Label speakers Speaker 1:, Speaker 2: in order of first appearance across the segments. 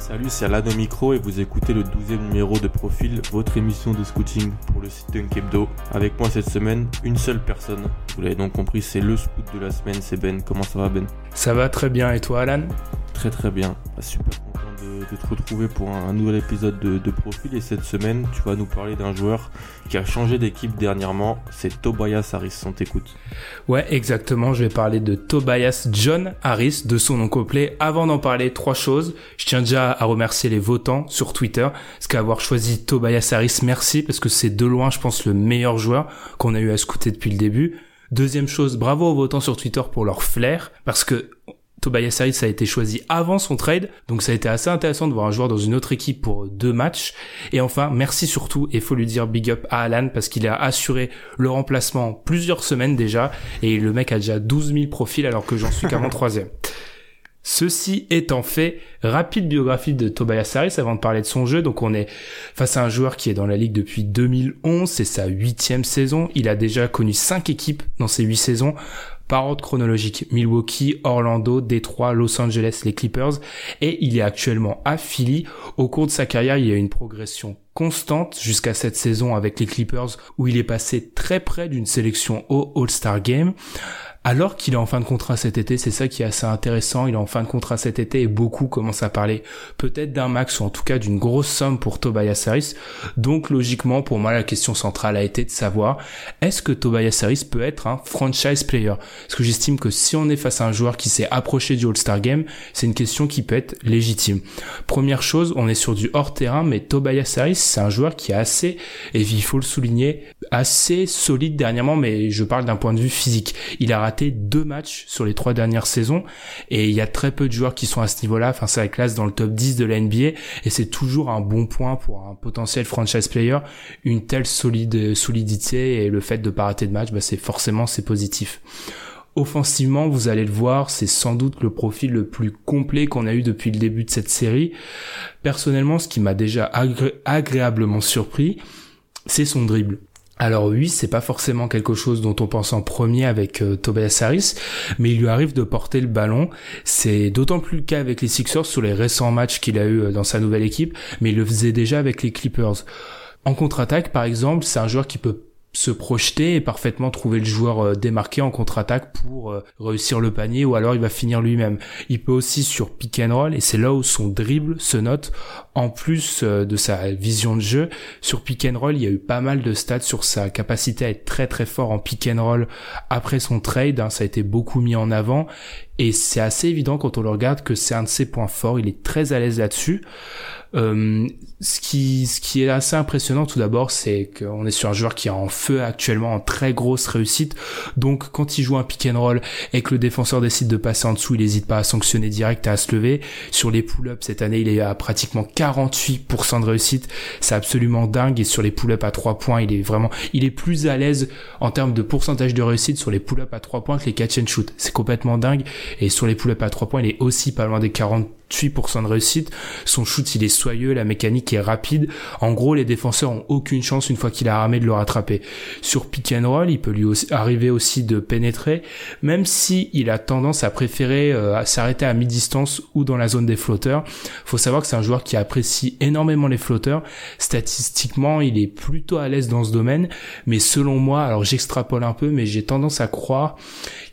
Speaker 1: Salut, c'est Alain au micro et vous écoutez le 12e numéro de Profil, votre émission de scouting pour le site Dunkebdo. Avec moi cette semaine, une seule personne. Vous l'avez donc compris, c'est le scout de la semaine, c'est Ben. Comment ça va Ben?
Speaker 2: Ça va très bien et toi Alan?
Speaker 1: Très très bien. Ah, Super de, te retrouver pour un, un nouvel épisode de, de Profil et cette semaine, tu vas nous parler d'un joueur qui a changé d'équipe dernièrement, c'est Tobias Harris, on t'écoute.
Speaker 2: Ouais exactement, je vais parler de Tobias John Harris, de son nom complet. Avant d'en parler, trois choses. Je tiens déjà à remercier les votants sur Twitter, parce qu'avoir choisi Tobias Harris, merci, parce que c'est de loin, je pense, le meilleur joueur qu'on a eu à scouter depuis le début. Deuxième chose, bravo aux votants sur Twitter pour leur flair, parce que Tobias Harris a été choisi avant son trade, donc ça a été assez intéressant de voir un joueur dans une autre équipe pour deux matchs. Et enfin, merci surtout, et faut lui dire big up à Alan, parce qu'il a assuré le remplacement plusieurs semaines déjà, et le mec a déjà 12 000 profils alors que j'en suis qu'à mon troisième. Ceci étant fait, rapide biographie de Tobias Harris avant de parler de son jeu. Donc on est face à un joueur qui est dans la ligue depuis 2011, c'est sa huitième saison. Il a déjà connu cinq équipes dans ces huit saisons. Par ordre chronologique, Milwaukee, Orlando, Détroit, Los Angeles, les Clippers, et il est actuellement à. Au cours de sa carrière, il y a une progression constante jusqu'à cette saison avec les Clippers où il est passé très près d'une sélection au All-Star Game alors qu'il est en fin de contrat cet été, c'est ça qui est assez intéressant, il est en fin de contrat cet été et beaucoup commencent à parler peut-être d'un max ou en tout cas d'une grosse somme pour Tobias Harris. Donc logiquement pour moi la question centrale a été de savoir est-ce que Tobias Harris peut être un franchise player? Parce que j'estime que si on est face à un joueur qui s'est approché du All-Star Game, c'est une question qui peut être légitime. Première chose, on est sur du hors terrain mais Tobias Harris c'est un joueur qui est assez, et il faut le souligner, assez solide dernièrement mais je parle d'un point de vue physique. Il a raté deux matchs sur les trois dernières saisons et il y a très peu de joueurs qui sont à ce niveau-là. Enfin, ça classe dans le top 10 de la NBA et c'est toujours un bon point pour un potentiel franchise player. Une telle solide solidité et le fait de pas rater de match, bah, c'est forcément c'est positif. Offensivement, vous allez le voir, c'est sans doute le profil le plus complet qu'on a eu depuis le début de cette série. Personnellement, ce qui m'a déjà agré- agréablement surpris, c'est son dribble. Alors oui, c'est pas forcément quelque chose dont on pense en premier avec euh, Tobias Harris, mais il lui arrive de porter le ballon. C'est d'autant plus le cas avec les Sixers sur les récents matchs qu'il a eu euh, dans sa nouvelle équipe, mais il le faisait déjà avec les Clippers. En contre-attaque, par exemple, c'est un joueur qui peut se projeter et parfaitement trouver le joueur euh, démarqué en contre-attaque pour euh, réussir le panier ou alors il va finir lui-même. Il peut aussi sur pick and roll et c'est là où son dribble se note en plus euh, de sa vision de jeu. Sur pick and roll, il y a eu pas mal de stats sur sa capacité à être très très fort en pick and roll après son trade. hein, ça a été beaucoup mis en avant et c'est assez évident quand on le regarde que c'est un de ses points forts. Il est très à l'aise là-dessus. Euh, ce qui ce qui est assez impressionnant tout d'abord, c'est qu'on est sur un joueur qui est en feu actuellement, en très grosse réussite. Donc quand il joue un pick and roll et que le défenseur décide de passer en dessous, il n'hésite pas à sanctionner direct, à se lever. Sur les pull-ups cette année, il est à pratiquement 48% de réussite. C'est absolument dingue. Et sur les pull-ups à 3 points, il est vraiment, il est plus à l'aise en termes de pourcentage de réussite sur les pull-ups à 3 points que les catch and shoot. C'est complètement dingue. Et sur les pull-ups à 3 points, il est aussi pas loin des 40 8% de réussite. Son shoot, il est soyeux, la mécanique est rapide. En gros, les défenseurs ont aucune chance une fois qu'il a ramé de le rattraper. Sur pick and roll, il peut lui arriver aussi de pénétrer, même si il a tendance à préférer euh, s'arrêter à mi-distance ou dans la zone des flotteurs. Faut savoir que c'est un joueur qui apprécie énormément les flotteurs. Statistiquement, il est plutôt à l'aise dans ce domaine, mais selon moi, alors j'extrapole un peu, mais j'ai tendance à croire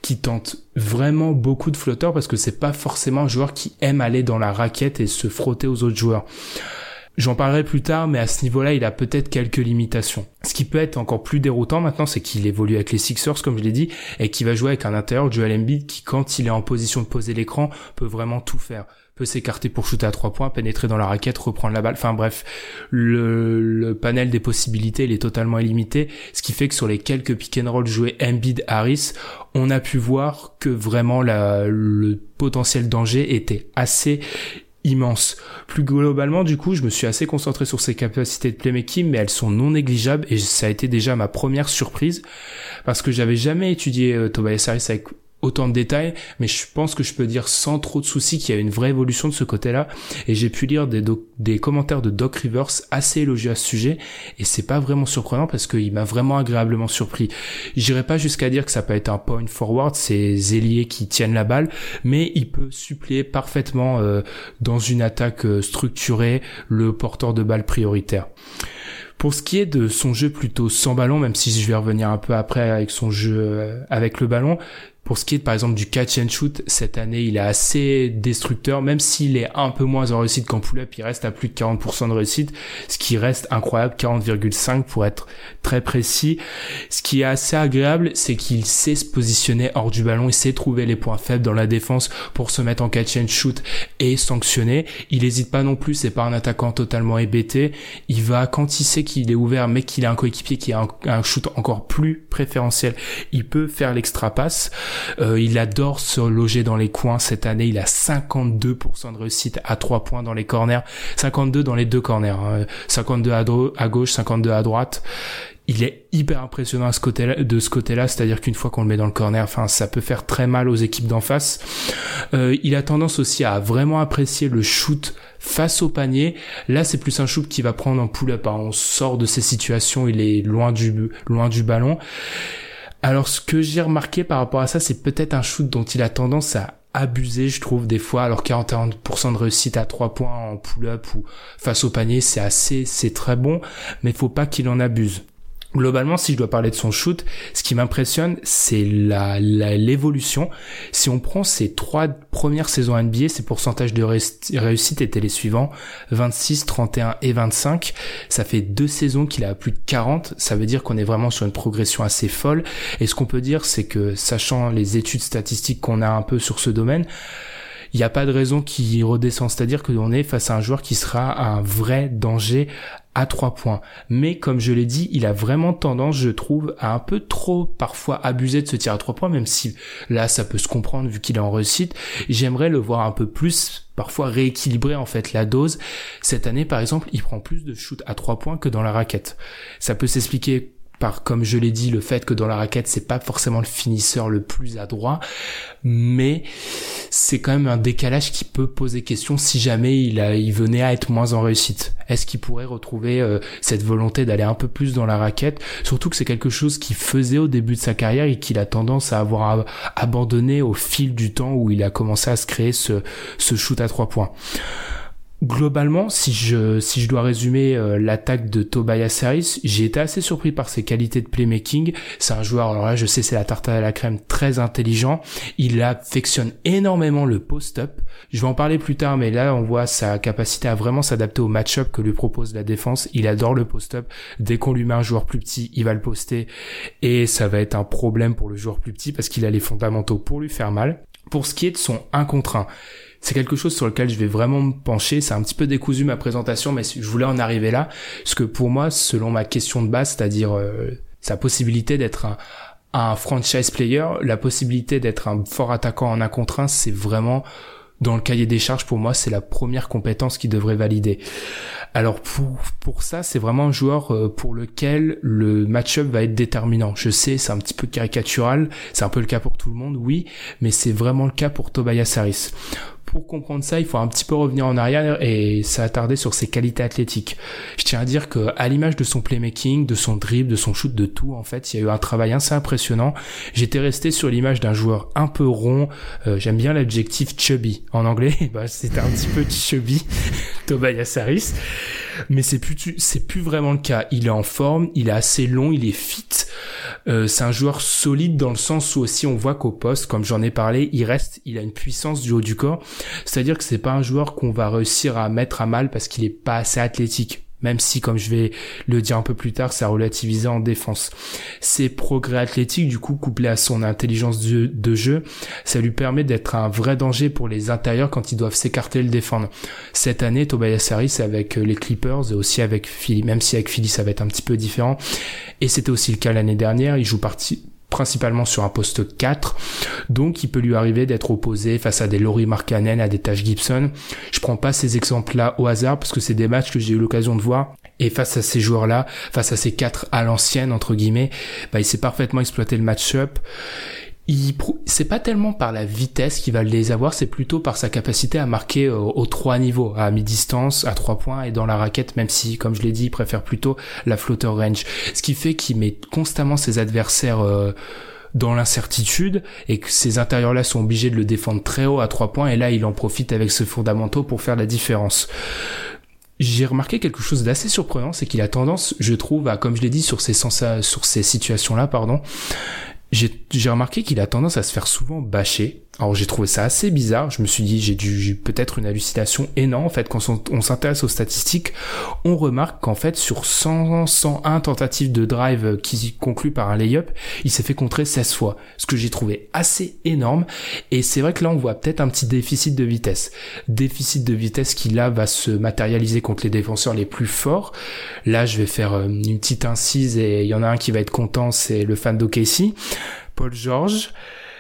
Speaker 2: qu'il tente vraiment beaucoup de flotteurs parce que c'est pas forcément un joueur qui aime aller dans la raquette et se frotter aux autres joueurs. J'en parlerai plus tard, mais à ce niveau-là, il a peut-être quelques limitations. Ce qui peut être encore plus déroutant maintenant, c'est qu'il évolue avec les Sixers, comme je l'ai dit, et qu'il va jouer avec un intérieur, Joel Embiid, qui, quand il est en position de poser l'écran, peut vraiment tout faire peut s'écarter pour shooter à trois points, pénétrer dans la raquette, reprendre la balle. Enfin bref, le, panel des possibilités, il est totalement illimité. Ce qui fait que sur les quelques pick and roll joués Embiid Harris, on a pu voir que vraiment le potentiel danger était assez immense. Plus globalement, du coup, je me suis assez concentré sur ses capacités de playmaking, mais elles sont non négligeables et ça a été déjà ma première surprise parce que j'avais jamais étudié euh, Tobias Harris avec autant de détails, mais je pense que je peux dire sans trop de soucis qu'il y a une vraie évolution de ce côté-là. Et j'ai pu lire des, commentaires de Doc Rivers assez élogieux à ce sujet, et c'est pas vraiment surprenant parce qu'il m'a vraiment agréablement surpris. J'irai pas jusqu'à dire que ça peut être un point forward, c'est ailiers qui tiennent la balle, mais il peut suppléer parfaitement euh, dans une attaque euh, structurée le porteur de balle prioritaire. Pour ce qui est de son jeu plutôt sans ballon, même si je vais revenir un peu après avec son jeu euh, avec le ballon, pour ce qui est par exemple du catch and shoot, cette année il est assez destructeur, même s'il est un peu moins en réussite qu'en pull-up, il reste à plus de 40% de réussite, ce qui reste incroyable, 40,5 pour être très précis. Ce qui est assez agréable, c'est qu'il sait se positionner hors du ballon, il sait trouver les points faibles dans la défense pour se mettre en catch and shoot et sanctionner. Il n'hésite pas non plus, c'est pas un attaquant totalement hébété. Il va, quand il sait qu'il est ouvert, mais qu'il a un coéquipier qui a un, un shoot encore plus préférentiel, il peut faire l'extra passe. Euh, il adore se loger dans les coins. Cette année, il a 52% de réussite à 3 points dans les corners. 52 dans les deux corners. 52 hein. à, gauche, 52 à droite il est hyper impressionnant à de ce côté-là, c'est-à-dire qu'une fois qu'on le met dans le corner, enfin, ça peut faire très mal aux équipes d'en face. Euh, il a tendance aussi à vraiment apprécier le shoot face au panier. Là, c'est plus un shoot qui va prendre en pull-up. Hein. On sort de ces situations, il est loin du loin du ballon. Alors ce que j'ai remarqué par rapport à ça, c'est peut-être un shoot dont il a tendance à abuser, je trouve, des fois. Alors 41% de réussite à 3 points en pull-up ou face au panier, c'est assez, c'est très bon, mais faut pas qu'il en abuse. Globalement, si je dois parler de son shoot, ce qui m'impressionne, c'est la, l'évolution. Si on prend ses trois premières saisons NBA, ses pourcentages de réussite étaient les suivants 26, 31 et 25. Ça fait deux saisons qu'il a plus de 40. Ça veut dire qu'on est vraiment sur une progression assez folle. Et ce qu'on peut dire, c'est que sachant les études statistiques qu'on a un peu sur ce domaine, il n'y a pas de raison qu'il redescende. C'est-à-dire qu'on est face à un joueur qui sera un vrai danger à trois points. Mais comme je l'ai dit, il a vraiment tendance, je trouve, à un peu trop parfois abuser de ce tir à trois points, même si là ça peut se comprendre vu qu'il est en réussite. J'aimerais le voir un peu plus, parfois rééquilibrer en fait la dose. Cette année par exemple, il prend plus de shoot à trois points que dans la raquette. Ça peut s'expliquer par comme je l'ai dit le fait que dans la raquette c'est pas forcément le finisseur le plus adroit mais c'est quand même un décalage qui peut poser question si jamais il venait à être moins en réussite. Est-ce qu'il pourrait retrouver euh, cette volonté d'aller un peu plus dans la raquette? Surtout que c'est quelque chose qu'il faisait au début de sa carrière et qu'il a tendance à avoir abandonné au fil du temps où il a commencé à se créer ce shoot à trois points Globalement, si je, si dois résumer euh, l'attaque de Tobias Harris, j'ai été assez surpris par ses qualités de playmaking. C'est un joueur, alors là je sais c'est la tarte à la crème, très intelligent. Il affectionne énormément le post-up. Je vais en parler plus tard, mais là on voit sa capacité à vraiment s'adapter au match-up que lui propose la défense. Il adore le post-up. Dès qu'on lui met un joueur plus petit, il va le poster. Et ça va être un problème pour le joueur plus petit parce qu'il a les fondamentaux pour lui faire mal. Pour ce qui est de son 1 contre 1, c'est quelque chose sur lequel je vais vraiment me pencher. C'est un petit peu décousu ma présentation, mais je voulais en arriver là. Parce que pour moi, selon ma question de base, c'est-à-dire euh, sa possibilité d'être un, franchise player, la possibilité d'être un fort attaquant en un contre un, c'est vraiment dans le cahier des charges pour moi c'est la première compétence qui devrait valider. Alors pour pour ça c'est vraiment un joueur euh, pour lequel le match-up va être déterminant. Je sais c'est un petit peu caricatural, c'est un peu le cas pour tout le monde oui, mais c'est vraiment le cas pour Tobias Harris pour comprendre ça, il faut un petit peu revenir en arrière et s'attarder sur ses qualités athlétiques. Je tiens à dire que à l'image de son playmaking, de son dribble, de son shoot, de tout, en fait, il y a eu un travail assez impressionnant. J'étais resté sur l'image d'un joueur un peu rond. Euh, j'aime bien l'adjectif chubby en anglais. bah, c'était un petit peu chubby, Tobias Harris. Mais c'est plus, c'est plus vraiment le cas. Il est en forme, il est assez long, il est fit. Euh, c'est un joueur solide dans le sens où aussi on voit qu'au poste, comme j'en ai parlé, il reste, il a une puissance du haut du corps. C'est-à-dire que c'est pas un joueur qu'on va réussir à mettre à mal parce qu'il est pas assez athlétique même si, comme je vais le dire un peu plus tard, ça a relativisé en défense. Ses progrès athlétiques, du coup, couplés à son intelligence de, jeu, ça lui permet d'être un vrai danger pour les intérieurs quand ils doivent s'écarter et le défendre. Cette année, Tobias Harris avec euh, les Clippers et aussi avec Philly, même si avec Philly ça va être un petit peu différent, et c'était aussi le cas l'année dernière, il joue partie principalement sur un poste 4, donc il peut lui arriver d'être opposé face à des Laurie Markkanen, à des Tash Gibson. Je prends pas ces exemples-là au hasard parce que c'est des matchs que j'ai eu l'occasion de voir. Et face à ces joueurs-là, face à ces quatre à l'ancienne entre guillemets, bah, il sait parfaitement exploiter le match-up c'est pas tellement par la vitesse qu'il va les avoir, c'est plutôt par sa capacité à marquer euh, aux trois niveaux, à mi-distance, à trois points et dans la raquette, même si, comme je l'ai dit, il préfère plutôt la floater range. Ce qui fait qu'il met constamment ses adversaires euh, dans l'incertitude et que ces intérieurs-là sont obligés de le défendre très haut à trois points et là il en profite avec ce fondamentaux pour faire la différence j'ai remarqué quelque chose d'assez surprenant, c'est qu'il a tendance, je trouve, à, comme je l'ai dit, sur ces, sur ces situations-là, pardon, j'ai remarqué qu'il a tendance à se faire souvent bâcher. Alors j'ai trouvé ça assez bizarre. Je me suis dit j'ai dû peut-être une hallucination énorme. En fait, quand on, s'intéresse aux statistiques, on remarque qu'en fait sur 100, 101 tentatives de drive qui concluent par un layup, il s'est fait contrer 16 fois. Ce que j'ai trouvé assez énorme. Et c'est vrai que là on voit peut-être un petit déficit de vitesse. Déficit de vitesse qui là va se matérialiser contre les défenseurs les plus forts. Là je vais faire euh, une petite incise et il y en a un qui va être content, c'est le fan d'OKC. Paul George.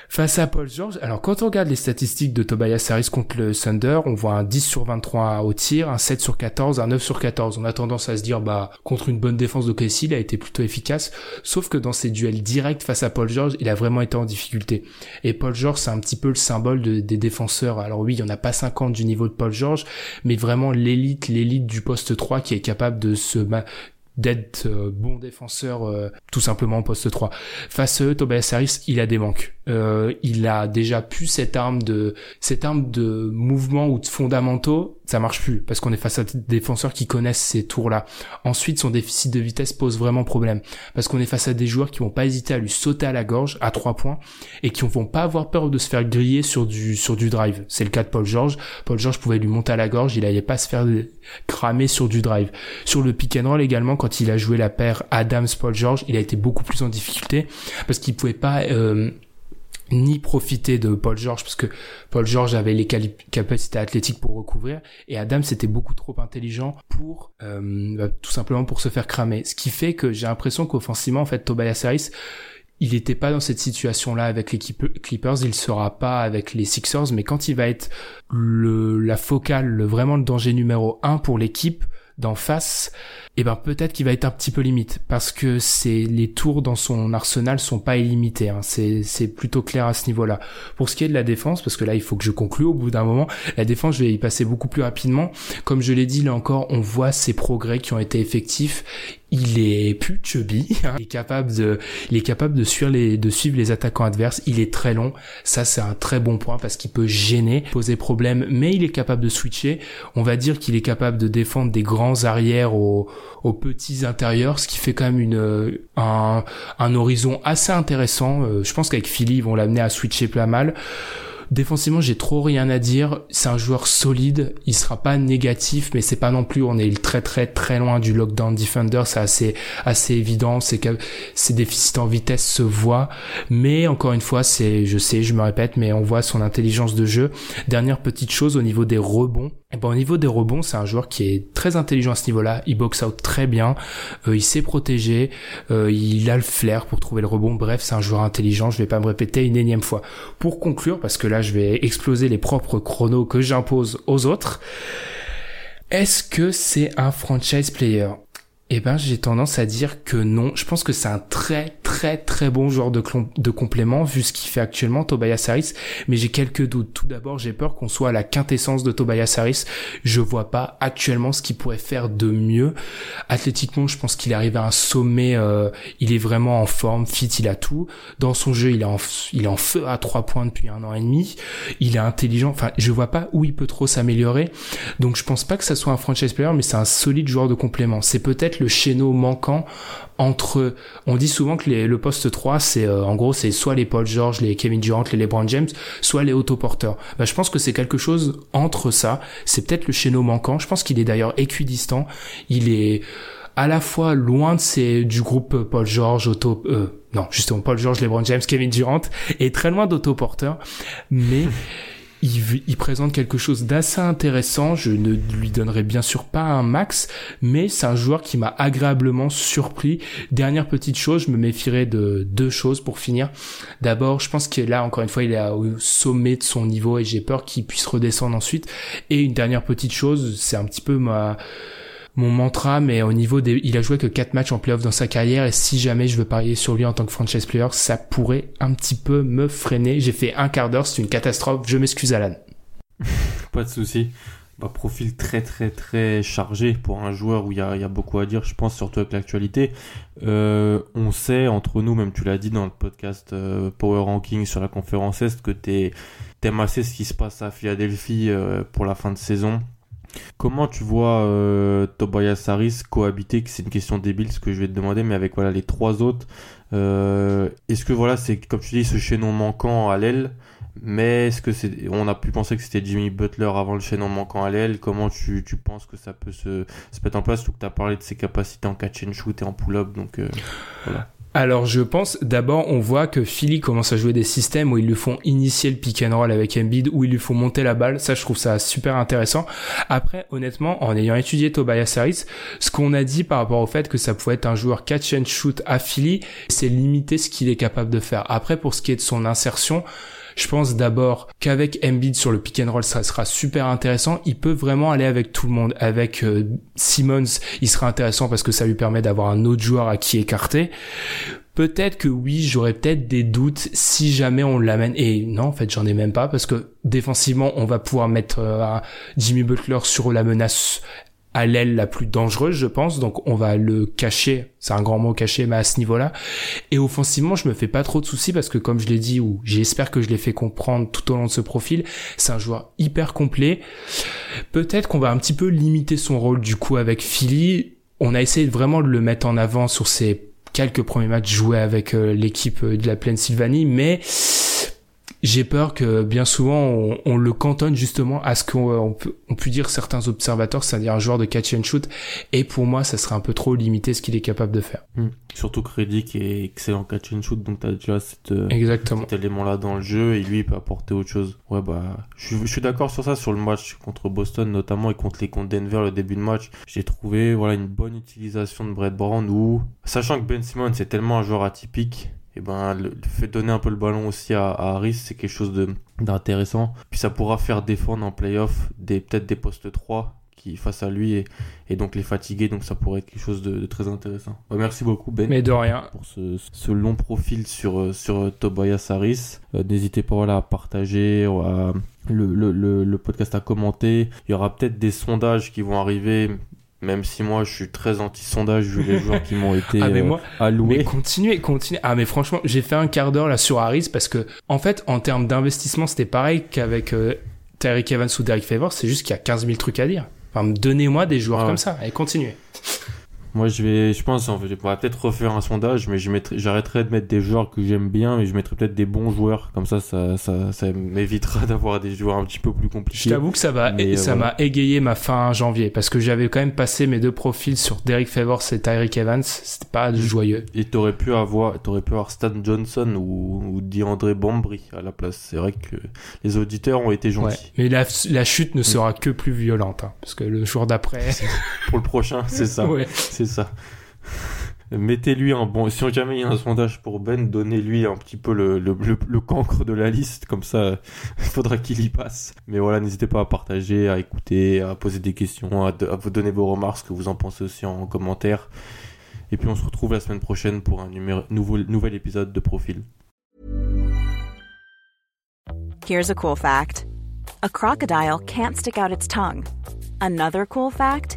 Speaker 2: Face à Paul George, alors quand on regarde les statistiques de Tobias Harris contre le Thunder, on voit un 10 sur 23 au tir, un 7 sur 14, un 9 sur 14. On a tendance à se dire, bah, contre une bonne défense de Casey, il a été plutôt efficace. Sauf que dans ses duels directs face à Paul George, il a vraiment été en difficulté. Et Paul George, c'est un petit peu le symbole des défenseurs. Alors oui, il y en a pas 50 du niveau de Paul George, mais vraiment l'élite, l'élite du poste 3 qui est capable de se, d'être euh, bon défenseur euh, tout simplement en poste 3. Face à eux, Tobias Harris, il a des manques. Euh, il a déjà pu cette arme de cette arme de mouvement ou de fondamentaux, ça marche plus parce qu'on est face à des défenseurs qui connaissent ces tours-là. Ensuite, son déficit de vitesse pose vraiment problème parce qu'on est face à des joueurs qui vont pas hésiter à lui sauter à la gorge à trois points et qui vont pas avoir peur de se faire griller sur du sur du drive. C'est le cas de Paul George. Paul George pouvait lui monter à la gorge, il allait pas se faire cramer sur du drive. Sur le pick and roll également, quand il a joué la paire Adams-Paul George, il a été beaucoup plus en difficulté parce qu'il pouvait pas euh, ni profiter de Paul George parce que Paul George avait les capacités athlétiques pour recouvrir et Adams était beaucoup trop intelligent pour euh, bah, tout simplement pour se faire cramer. Ce qui fait que j'ai l'impression qu'offensivement en fait Tobias Harris il n'était pas dans cette situation-là avec l'équipe Clippers, il sera pas avec les Sixers, mais quand il va être le, la focale, le, vraiment le danger numéro un pour l'équipe d'en face, eh ben peut-être qu'il va être un petit peu limite parce que c'est les tours dans son arsenal sont pas illimités. Hein. C'est plutôt clair à ce niveau-là. Pour ce qui est de la défense, parce que là il faut que je conclue au bout d'un moment, la défense je vais y passer beaucoup plus rapidement. Comme je l'ai dit là encore, on voit ces progrès qui ont été effectifs il est plus chubby, hein. il est capable de, il est capable de suivre les, de suivre les attaquants adverses. Il est très long, ça c'est un très bon point parce qu'il peut gêner, poser problème, mais il est capable de switcher. On va dire qu'il est capable de défendre des grands arrières aux, aux petits intérieurs, ce qui fait quand même une, un, un horizon assez intéressant. Euh, je pense qu'avec Philly ils vont l'amener à switcher pas mal. Défensivement, j'ai trop rien à dire. C'est un joueur solide. Il sera pas négatif, mais c'est pas non plus. On est très très très loin du lockdown defender. C'est assez assez évident. C'est que ses déficits en vitesse se voient. Mais encore une fois, c'est, je sais, je me répète, mais on voit son intelligence de jeu. Dernière petite chose au niveau des rebonds. Et eh ben, au niveau des rebonds, c'est un joueur qui est très intelligent à ce niveau-là. Il boxe out très bien. Euh, il sait protéger. Euh, il a le flair pour trouver le rebond. Bref, c'est un joueur intelligent. Je vais pas me répéter une énième fois. Pour conclure, parce que là, je vais exploser les propres chronos que j'impose aux autres. Est-ce que c'est un franchise player? Eh ben, j'ai tendance à dire que non. Je pense que c'est un très très très bon joueur de, complément vu ce qu'il fait actuellement Tobias Harris. Mais j'ai quelques doutes. Tout d'abord, j'ai peur qu'on soit à la quintessence de Tobias Harris. Je vois pas actuellement ce qu'il pourrait faire de mieux. Athlétiquement, je pense qu'il arrive à un sommet. Euh, il est vraiment en forme, fit, il a tout. Dans son jeu, il est en, il est en feu à trois points depuis un an et demi. Il est intelligent. Enfin, je vois pas où il peut trop s'améliorer. Donc, je pense pas que ça soit un franchise player, mais c'est un solide joueur de complément. C'est peut-être le chéneau manquant entre on dit souvent que le poste 3, c'est euh, en gros c'est soit les Paul George, les Kevin Durant, les LeBron James, soit les autoporteurs. Bah, je pense que c'est quelque chose entre ça. C'est peut-être le chéneau manquant. Je pense qu'il est d'ailleurs équidistant. Il est à la fois loin de du groupe Paul George, auto, euh, non, justement Paul George, LeBron James, Kevin Durant, et très loin d'autoporteur, mais il, présente quelque chose d'assez intéressant. Je ne lui donnerai bien sûr pas un max, mais c'est un joueur qui m'a agréablement surpris. Dernière petite chose, je me méfierais de deux choses pour finir. D'abord, je pense que là, encore une fois, il est au sommet de son niveau et j'ai peur qu'il puisse redescendre ensuite. Et une dernière petite chose, c'est un petit peu ma mon mantra, mais au niveau des, il a joué que 4 matchs en playoff dans sa carrière et si jamais je veux parier sur lui en tant que franchise player, ça pourrait un petit peu me freiner. J'ai fait un quart d'heure, c'est une catastrophe. Je m'excuse, Alan.
Speaker 1: Pas de souci. Bah, profil très très très chargé pour un joueur où il y a, beaucoup à dire, je pense, surtout avec l'actualité. Euh, on sait entre nous, même tu l'as dit dans le podcast euh, Power Ranking sur la conférence Est, que t'aimes assez ce qui se passe à Philadelphie euh, pour la fin de saison. Comment tu vois euh, Tobias Harris cohabiter C'est une question débile ce que je vais te demander, mais avec voilà les trois autres, euh, est-ce que voilà c'est comme tu dis ce chaînon manquant à l'aile, mais est-ce que c'est on a pu penser que c'était Jimmy Butler avant le chaînon manquant à l'aile Comment tu, penses que ça peut se, se mettre en place ou que tu as parlé de ses capacités en catch and shoot et en pull-up donc euh, voilà.
Speaker 2: Alors je pense d'abord on voit que Philly commence à jouer des systèmes où ils lui font initier le pick and roll avec Embiid, où ils lui font monter la balle. Ça je trouve ça super intéressant. Après honnêtement en ayant étudié Tobias Harris, ce qu'on a dit par rapport au fait que ça pouvait être un joueur catch and shoot à Philly, c'est limiter ce qu'il est capable de faire. Après pour ce qui est de son insertion, je pense d'abord qu'avec Embiid sur le pick and roll, ça sera super intéressant. Il peut vraiment aller avec tout le monde. Avec euh, Simmons, il sera intéressant parce que ça lui permet d'avoir un autre joueur à qui écarter. Peut-être que oui, j'aurais peut-être des doutes si jamais on l'amène. Et non, en fait, j'en ai même pas parce que défensivement, on va pouvoir mettre euh, Jimmy Butler sur la menace à l'aile la plus dangereuse, je pense. Donc on va le cacher, c'est un grand mot caché, mais à ce niveau-là. Et offensivement, je me fais pas trop de soucis parce que comme je l'ai dit ou j'espère que je l'ai fait comprendre tout au long de ce profil, c'est un joueur hyper complet. Peut-être qu'on va un petit peu limiter son rôle du coup avec Philly. On a essayé vraiment de le mettre en avant sur ses quelques premiers matchs joués avec euh, l'équipe de la Plaine Sylvanie, mais j'ai peur que bien souvent on, le cantonne justement à ce qu'on peut, on peut dire certains observateurs, c'est-à-dire un joueur de catch and shoot. Et pour moi, ça serait un peu trop limité ce qu'il est capable de faire.
Speaker 1: Hmm. Surtout que qui est excellent catch and shoot, donc t'as déjà cette, euh,
Speaker 2: Exactement.
Speaker 1: cet élément-là dans le jeu et lui il peut apporter autre chose. Ouais bah, je, je suis d'accord sur ça sur le match contre Boston notamment et contre les contre Denver le début de match. J'ai trouvé voilà une bonne utilisation de Brett Brown où, sachant que Ben Simmons c'est tellement un joueur atypique et ben le, fait donner un peu le ballon aussi à, Harris, c'est quelque chose d'intéressant. Puis ça pourra faire défendre en playoff des peut-être des postes 3 qui face à lui et, donc les fatiguer donc ça pourrait être quelque chose de, très intéressant. merci beaucoup Ben.
Speaker 2: Mais de rien.
Speaker 1: Pour ce, long profil sur sur Tobias Harris. Euh, n'hésitez pas voilà, à partager, le, le, le, podcast à commenter. Il y aura peut-être des sondages qui vont arriver même si moi je suis très anti-sondage vu les joueurs qui m'ont été ah, mais euh, alloués.
Speaker 2: Mais continuez, continuez. Ah mais franchement, j'ai fait un quart d'heure là sur Harris parce que en fait en termes d'investissement c'était pareil qu'avec euh, Evans ou Derek Favors, c'est juste qu'il y a 15 000 trucs à dire. Enfin, donnez-moi des joueurs comme ça et continuez.
Speaker 1: Moi, je vais, je pense, on va peut-être refaire un sondage, mais je mettrai, j'arrêterai de mettre des joueurs que j'aime bien, mais je mettrai peut-être des bons joueurs. Comme ça, ça, ça, ça m'évitera d'avoir des joueurs un petit peu plus compliqués.
Speaker 2: Je t'avoue que ça va, et ça m'a égayé ma fin janvier, parce que j'avais quand même passé mes deux profils sur Derek Favors et Tyreek Evans. C'était pas joyeux.
Speaker 1: Et t'aurais pu avoir, t'aurais pu avoir Stan Johnson ou, ou DeAndre Bambry à la place. C'est vrai que les auditeurs ont été gentils. Ouais.
Speaker 2: Mais la, la chute ne sera que plus violente, hein, parce que le jour d'après.
Speaker 1: Pour le prochain, c'est ça. Ouais. C'est ça. Mettez-lui un bon. Si jamais il y a un sondage pour Ben, donnez-lui un petit peu le, le, cancre de la liste, comme ça, il faudra qu'il y passe. Mais voilà, n'hésitez pas à partager, à écouter, à poser des questions, à, vous donner vos remarques, ce que vous en pensez aussi en commentaire. Et puis on se retrouve la semaine prochaine pour un numéro, nouveau, nouvel épisode de Profil.
Speaker 3: Here's a cool fact: A crocodile can't stick out its tongue. Another cool fact.